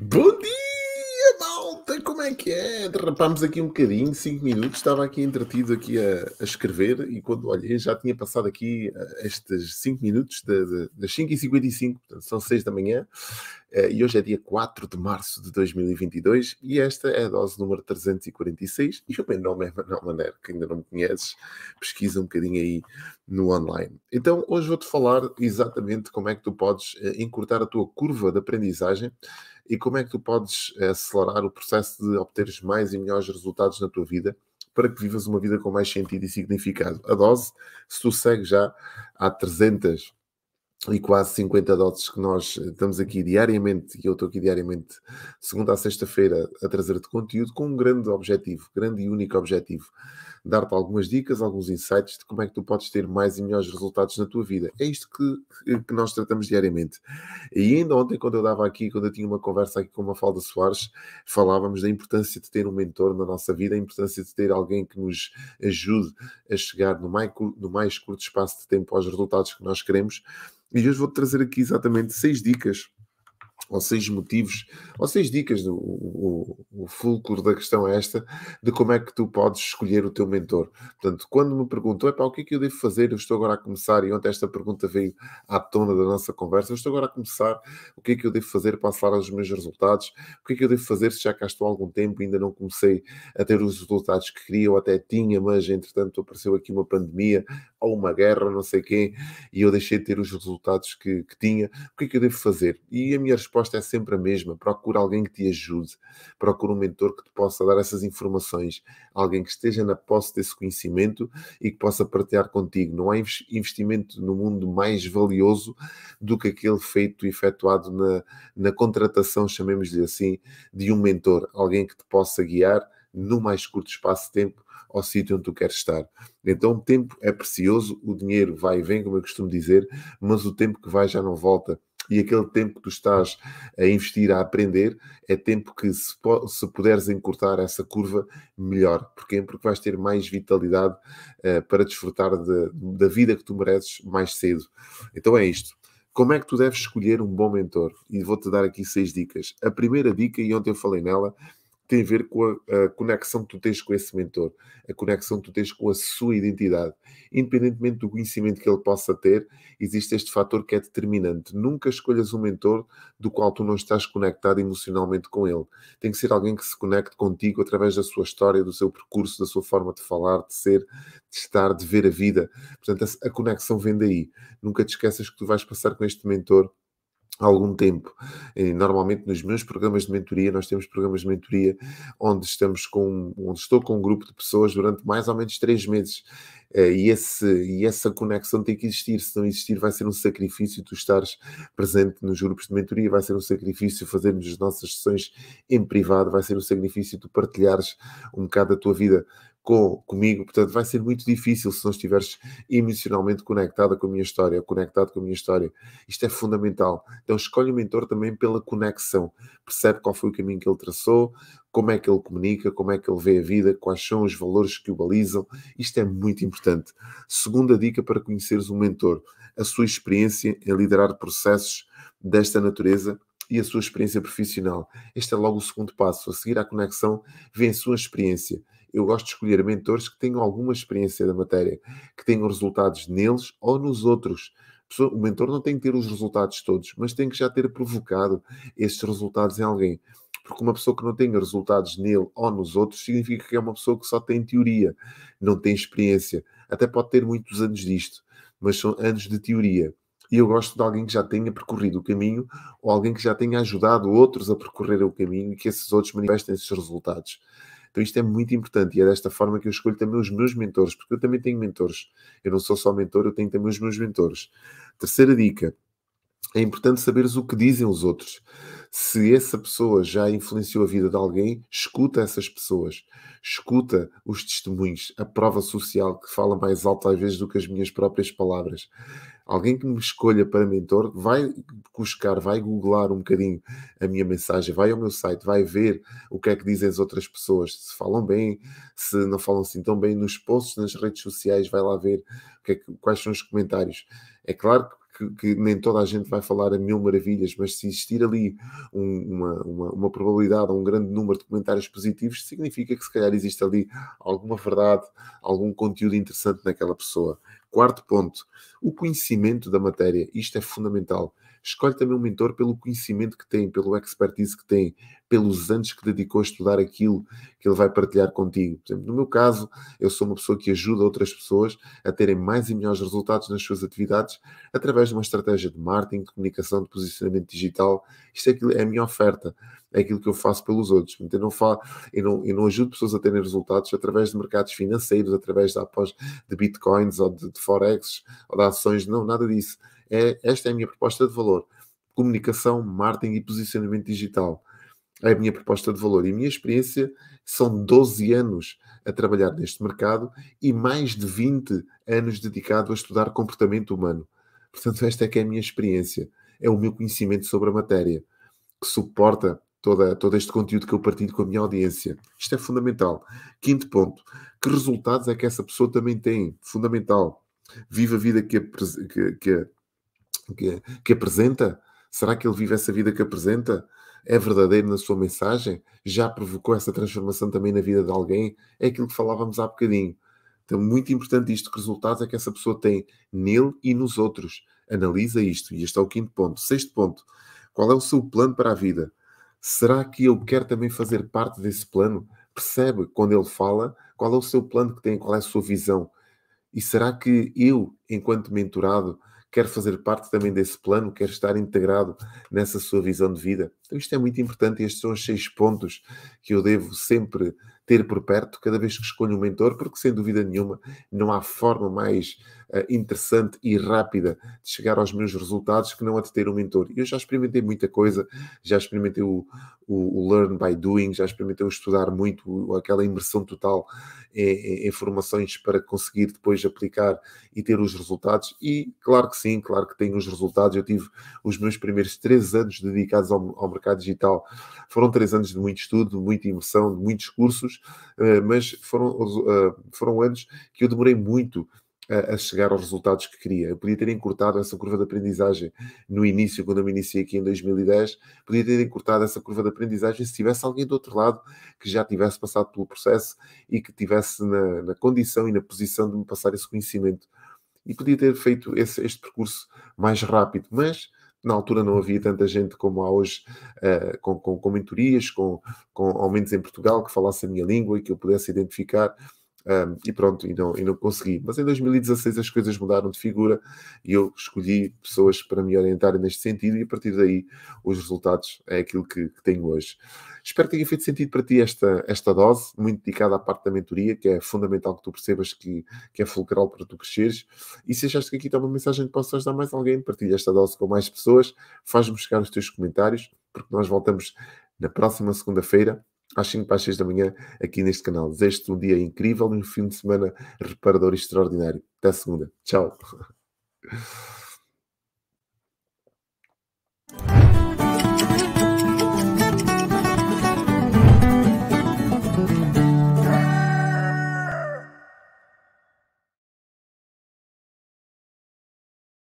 Bom dia, malta! Como é que é? Derrapámos aqui um bocadinho, 5 minutos. Estava aqui entretido aqui a, a, escrever e quando olhei já tinha passado aqui uh, estes 5 minutos de, de, das 5h55, portanto são 6 da manhã. Uh, e hoje é dia 4 de março de 2022 e esta é a dose número 346. E o meu nome é Manuel Maneiro, que ainda não me conheces, pesquisa um bocadinho aí no online. Então hoje vou-te falar exatamente como é que tu podes uh, encurtar a tua curva de aprendizagem e como é que tu podes eh, acelerar o processo de obteres mais e melhores resultados na tua vida para que vivas uma vida com mais sentido e significado. A dose, se tu segues já há 300 e quase 50 doses que nós eh, estamos aqui diariamente, e eu estou aqui diariamente, segunda a sexta-feira, a trazer-te conteúdo com um grande objetivo, grande e único objetivo dar-te algumas dicas, alguns insights de como é que tu podes ter mais e melhores resultados na tua vida. É isto que, que nós tratamos diariamente. E ainda ontem, quando eu dava aqui, quando eu tinha uma conversa aqui com uma Falda Soares, falávamos da importância de ter um mentor na nossa vida, a importância de ter alguém que nos ajude a chegar no mais, no mais curto espaço de tempo aos resultados que nós queremos. E hoje vou-te trazer aqui exatamente seis dicas ou seis motivos, ou seis dicas, o, o, o fulcro da questão é esta, de como é que tu podes escolher o teu mentor. Portanto, quando me perguntam, é para o que é que eu devo fazer? Eu estou agora a começar, e ontem esta pergunta veio à tona da nossa conversa, eu estou agora a começar, o que é que eu devo fazer para acelerar os meus resultados? O que é que eu devo fazer se já cá estou há algum tempo e ainda não comecei a ter os resultados que queria, ou até tinha, mas entretanto apareceu aqui uma pandemia, ou uma guerra, não sei quem, e eu deixei de ter os resultados que, que tinha, o que é que eu devo fazer? E a minha resposta resposta é sempre a mesma. Procura alguém que te ajude, procura um mentor que te possa dar essas informações, alguém que esteja na posse desse conhecimento e que possa partilhar contigo. Não há investimento no mundo mais valioso do que aquele feito efetuado na, na contratação, chamemos-lhe assim, de um mentor, alguém que te possa guiar no mais curto espaço de tempo ao sítio onde tu queres estar. Então, o tempo é precioso, o dinheiro vai e vem, como eu costumo dizer, mas o tempo que vai já não volta e aquele tempo que tu estás a investir a aprender é tempo que, se, se puderes encurtar essa curva, melhor. Porquê? Porque vais ter mais vitalidade uh, para desfrutar de, da vida que tu mereces mais cedo. Então é isto. Como é que tu deves escolher um bom mentor? E vou-te dar aqui seis dicas. A primeira dica, e ontem eu falei nela, tem a ver com a, a, conexão que tu tens com esse mentor, a conexão que tu tens com a sua identidade. Independentemente do conhecimento que ele possa ter, existe este fator que é determinante. Nunca escolhas um mentor do qual tu não estás conectado emocionalmente com ele. Tem que ser alguém que se conecte contigo através da sua história, do seu percurso, da sua forma de falar, de ser, de estar, de ver a vida. Portanto, a, a conexão vem daí. Nunca te esqueças que tu vais passar com este mentor algum tempo. E, normalmente nos meus programas de mentoria, nós temos programas de mentoria onde estamos com, onde estou com um grupo de pessoas durante mais ou menos três meses. Eh, e, esse, e essa conexão tem que existir. Se não existir, vai ser um sacrifício tu estares presente nos grupos de mentoria, vai ser um sacrifício fazermos as nossas sessões em privado, vai ser um sacrifício tu partilhares um bocado da tua vida com, comigo, portanto vai ser muito difícil se não estiveres emocionalmente conectada com a minha história, conectado com a minha história. Isto é fundamental. Então escolhe o mentor também pela conexão. Percebe qual foi o caminho que ele traçou, como é que ele comunica, como é que ele vê a vida, quais são os valores que o balizam. Isto é muito importante. Segunda dica para conheceres um mentor, a sua experiência em liderar processos desta natureza e a sua experiência profissional. Este é logo o segundo passo. A seguir à conexão, vem a sua experiência eu gosto de escolher mentores que tenham alguma experiência da matéria, que tenham resultados neles ou nos outros. O mentor não tem que ter os resultados todos, mas tem que já ter provocado esses resultados em alguém. Porque uma pessoa que não tenha resultados nele ou nos outros significa que é uma pessoa que só tem teoria, não tem experiência. Até pode ter muitos anos disto, mas são anos de teoria. E eu gosto de alguém que já tenha percorrido o caminho ou alguém que já tenha ajudado outros a percorrer o caminho e que esses outros manifestem esses resultados. Então isto é muito importante e é desta forma que eu escolho também os meus mentores, porque eu também tenho mentores. Eu não sou só mentor, eu tenho também os meus mentores. Terceira dica. É importante saberes o que dizem os outros. Se essa pessoa já influenciou a vida de alguém, escuta essas pessoas, escuta os testemunhos, a prova social que fala mais alto às vezes do que as minhas próprias palavras alguém que me escolha para mentor vai buscar, vai googlar um bocadinho a minha mensagem, vai ao meu site, vai ver o que é que dizem as outras pessoas, se falam bem, se não falam assim tão bem, nos posts nas redes sociais, vai lá ver é que, quais são os comentários. É claro que, que, nem toda a gente vai falar a mil maravilhas, mas se existir ali um, uma, uma, uma, probabilidade, um grande número de comentários positivos, significa que se calhar existe ali alguma verdade, algum conteúdo interessante naquela pessoa. Quarto ponto, o conhecimento da matéria. Isto é fundamental. Escolhe também um mentor pelo conhecimento que tem, pelo expertise que tem, pelos anos que dedicou a estudar aquilo que ele vai partilhar contigo. Por exemplo, no meu caso, eu sou uma pessoa que ajuda outras pessoas a terem mais e melhores resultados nas suas atividades através de uma estratégia de marketing, de comunicação, de posicionamento digital. Isto é, aquilo, é a minha oferta, é aquilo que eu faço pelos outros. Eu não, falo, eu, não, eu não ajudo pessoas a terem resultados através de mercados financeiros, através de, após, de bitcoins ou de, de forex ou de ações, não, nada disso é, esta é a minha proposta de valor. Comunicação, marketing e posicionamento digital. É a minha proposta de valor. E a minha experiência são 12 anos a trabalhar neste mercado e mais de 20 anos dedicado a estudar comportamento humano. Portanto, esta é que é a minha experiência. É o meu conhecimento sobre a matéria, que suporta toda, todo este conteúdo que eu partilho com a minha audiência. Isto é fundamental. Quinto ponto. Que resultados é que essa pessoa também tem? Fundamental. Viva a vida que, que, que que, que apresenta? Será que ele vive essa vida que apresenta? É verdadeiro na sua mensagem? Já provocou essa transformação também na vida de alguém? É aquilo que falávamos há bocadinho. Então, muito importante isto, que resultados é que essa pessoa tem nele e nos outros. Analisa isto. E este é o quinto ponto. Sexto ponto. Qual é o seu plano para a vida? Será que eu quero também fazer parte desse plano? Percebe quando ele fala qual é o seu plano que tem, qual é a sua visão? E será que eu, enquanto mentorado, quer fazer parte também desse plano, quer estar integrado nessa sua visão de vida. Então, isto é muito importante. Estes são os seis pontos que eu devo sempre ter por perto cada vez que escolho um mentor, porque sem dúvida nenhuma não há forma mais uh, interessante e rápida de chegar aos meus resultados que não a de ter um mentor. Eu já experimentei muita coisa, já experimentei o, o, o learn by doing, já experimentei o estudar muito, aquela imersão total em, em, formações para conseguir depois aplicar e ter os resultados. E claro que sim, claro que tenho os resultados. Eu tive os meus primeiros três anos dedicados ao, ao mercado digital. Foram três anos de muito estudo, muita imersão, de muitos cursos, eh, mas foram, eh, foram anos que eu demorei muito a, chegar aos resultados que queria. Eu podia ter encurtado essa curva de aprendizagem no início, quando eu me iniciei aqui em 2010, podia ter encurtado essa curva de aprendizagem se tivesse alguém do outro lado que já tivesse passado pelo processo e que tivesse na, na condição e na posição de me passar esse conhecimento. E podia ter feito esse, este percurso mais rápido, mas na altura não havia tanta gente como há hoje, uh, com, com, com mentorias, com, com aumentos em Portugal, que falasse a minha língua e que eu pudesse identificar. Um, e pronto, e não, e não consegui. Mas em 2016 as coisas mudaram de figura e eu escolhi pessoas para me orientarem neste sentido e a partir daí os resultados é aquilo que, que tenho hoje. Espero que tenha feito sentido para ti esta, esta dose, muito dedicada à parte da mentoria, que é fundamental que tu percebas que, que é fulcral para tu cresceres. E se achaste que aqui está uma mensagem que possa ajudar mais alguém, partilha esta dose com mais pessoas, faz-me chegar os teus comentários, porque nós voltamos na próxima segunda-feira às 5 para as 6 da manhã aqui neste canal. Desejo-te um dia incrível e um fim de semana reparador e extraordinário. Até segunda. Tchau.